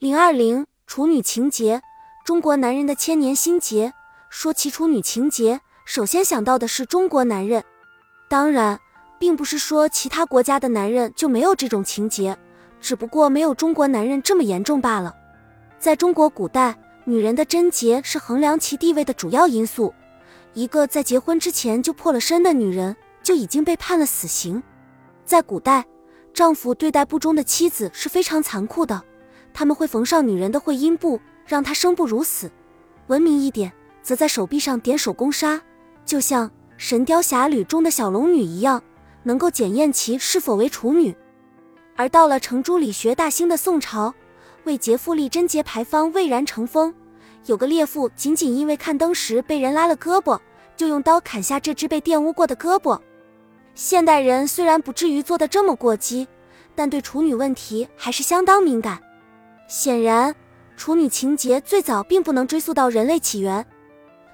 零二零处女情结，中国男人的千年心结。说起处女情结，首先想到的是中国男人。当然，并不是说其他国家的男人就没有这种情结，只不过没有中国男人这么严重罢了。在中国古代，女人的贞洁是衡量其地位的主要因素。一个在结婚之前就破了身的女人，就已经被判了死刑。在古代，丈夫对待不忠的妻子是非常残酷的。他们会缝上女人的会阴部，让她生不如死。文明一点，则在手臂上点手工纱，就像《神雕侠侣》中的小龙女一样，能够检验其是否为处女。而到了程朱理学大兴的宋朝，为劫富立贞节牌坊蔚然成风。有个烈妇仅仅因为看灯时被人拉了胳膊，就用刀砍下这只被玷污过的胳膊。现代人虽然不至于做得这么过激，但对处女问题还是相当敏感。显然，处女情节最早并不能追溯到人类起源。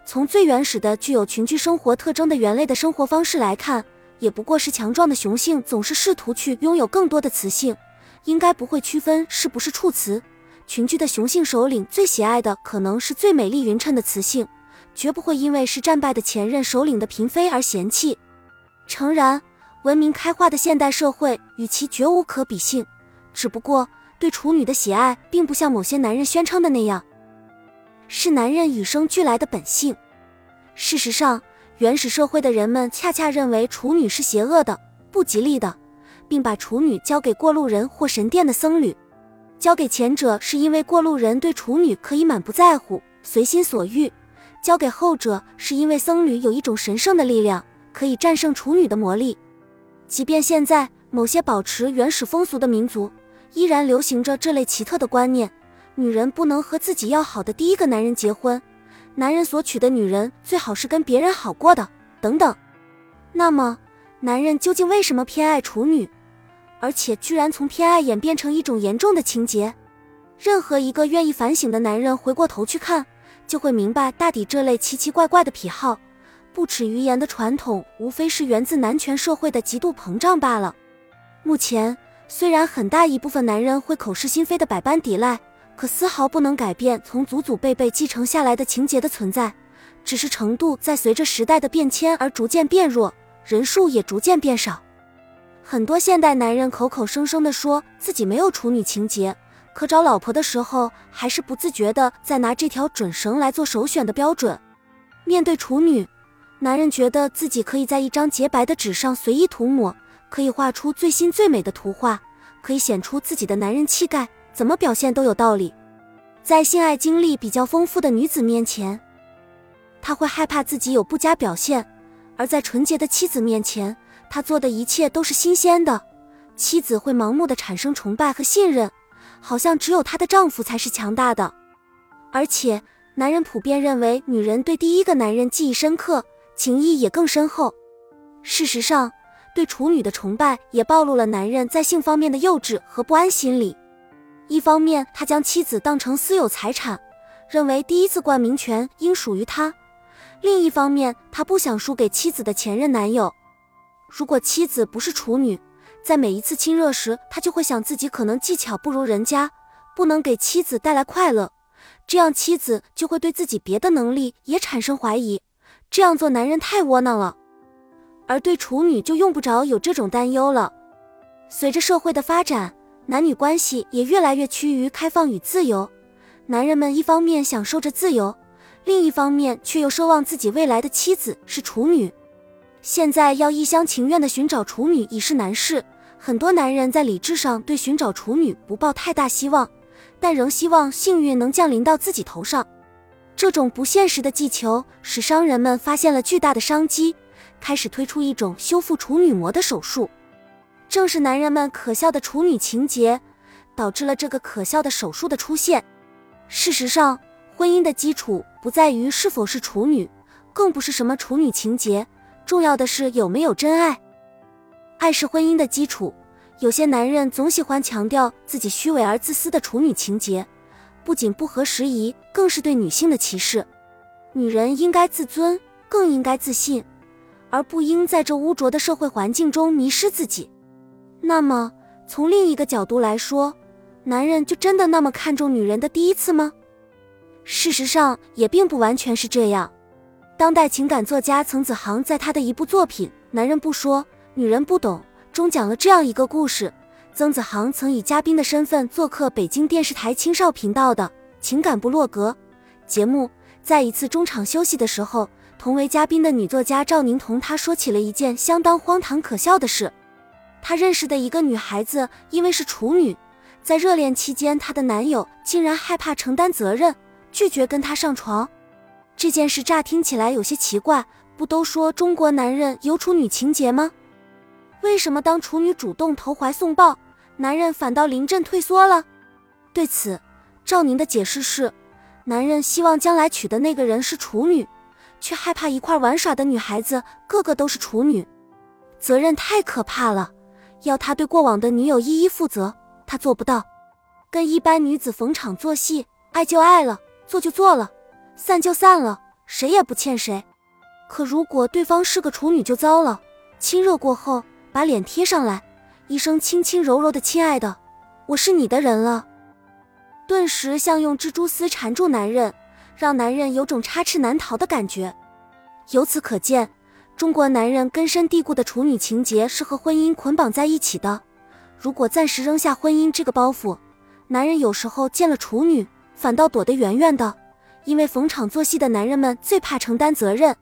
从最原始的具有群居生活特征的猿类的生活方式来看，也不过是强壮的雄性总是试图去拥有更多的雌性，应该不会区分是不是处雌。群居的雄性首领最喜爱的可能是最美丽匀称的雌性，绝不会因为是战败的前任首领的嫔妃而嫌弃。诚然，文明开化的现代社会与其绝无可比性，只不过。对处女的喜爱，并不像某些男人宣称的那样，是男人与生俱来的本性。事实上，原始社会的人们恰恰认为处女是邪恶的、不吉利的，并把处女交给过路人或神殿的僧侣。交给前者，是因为过路人对处女可以满不在乎、随心所欲；交给后者，是因为僧侣有一种神圣的力量，可以战胜处女的魔力。即便现在，某些保持原始风俗的民族。依然流行着这类奇特的观念：女人不能和自己要好的第一个男人结婚，男人所娶的女人最好是跟别人好过的，等等。那么，男人究竟为什么偏爱处女，而且居然从偏爱演变成一种严重的情节？任何一个愿意反省的男人回过头去看，就会明白，大抵这类奇奇怪怪的癖好、不耻于言的传统，无非是源自男权社会的极度膨胀罢了。目前。虽然很大一部分男人会口是心非的百般抵赖，可丝毫不能改变从祖祖辈辈继承下来的情节的存在，只是程度在随着时代的变迁而逐渐变弱，人数也逐渐变少。很多现代男人口口声声的说自己没有处女情节，可找老婆的时候还是不自觉的在拿这条准绳来做首选的标准。面对处女，男人觉得自己可以在一张洁白的纸上随意涂抹。可以画出最新最美的图画，可以显出自己的男人气概，怎么表现都有道理。在性爱经历比较丰富的女子面前，他会害怕自己有不佳表现；而在纯洁的妻子面前，他做的一切都是新鲜的。妻子会盲目的产生崇拜和信任，好像只有她的丈夫才是强大的。而且，男人普遍认为女人对第一个男人记忆深刻，情谊也更深厚。事实上，对处女的崇拜也暴露了男人在性方面的幼稚和不安心理。一方面，他将妻子当成私有财产，认为第一次冠名权应属于他；另一方面，他不想输给妻子的前任男友。如果妻子不是处女，在每一次亲热时，他就会想自己可能技巧不如人家，不能给妻子带来快乐，这样妻子就会对自己别的能力也产生怀疑。这样做，男人太窝囊了。而对处女就用不着有这种担忧了。随着社会的发展，男女关系也越来越趋于开放与自由。男人们一方面享受着自由，另一方面却又奢望自己未来的妻子是处女。现在要一厢情愿地寻找处女已是难事。很多男人在理智上对寻找处女不抱太大希望，但仍希望幸运能降临到自己头上。这种不现实的寄求使商人们发现了巨大的商机。开始推出一种修复处女膜的手术，正是男人们可笑的处女情节，导致了这个可笑的手术的出现。事实上，婚姻的基础不在于是否是处女，更不是什么处女情节，重要的是有没有真爱。爱是婚姻的基础。有些男人总喜欢强调自己虚伪而自私的处女情节，不仅不合时宜，更是对女性的歧视。女人应该自尊，更应该自信。而不应在这污浊的社会环境中迷失自己。那么，从另一个角度来说，男人就真的那么看重女人的第一次吗？事实上也并不完全是这样。当代情感作家曾子航在他的一部作品《男人不说，女人不懂》中讲了这样一个故事：曾子航曾以嘉宾的身份做客北京电视台青少频道的情感部落格节目，在一次中场休息的时候，同为嘉宾的女作家赵宁同他说起了一件相当荒唐可笑的事。他认识的一个女孩子，因为是处女。在热恋期间，她的男友竟然害怕承担责任，拒绝跟她上床。这件事乍听起来有些奇怪，不都说中国男人有处女情节吗？为什么当处女主动投怀送抱，男人反倒临阵退缩了？对此，赵宁的解释是：男人希望将来娶的那个人是处女，却害怕一块玩耍的女孩子个个都是处女，责任太可怕了，要他对过往的女友一一负责。他做不到，跟一般女子逢场作戏，爱就爱了，做就做了，散就散了，谁也不欠谁。可如果对方是个处女就糟了，亲热过后把脸贴上来，一声轻轻柔柔的“亲爱的，我是你的人了”，顿时像用蜘蛛丝缠住男人，让男人有种插翅难逃的感觉。由此可见，中国男人根深蒂固的处女情节是和婚姻捆绑在一起的。如果暂时扔下婚姻这个包袱，男人有时候见了处女，反倒躲得远远的，因为逢场作戏的男人们最怕承担责任。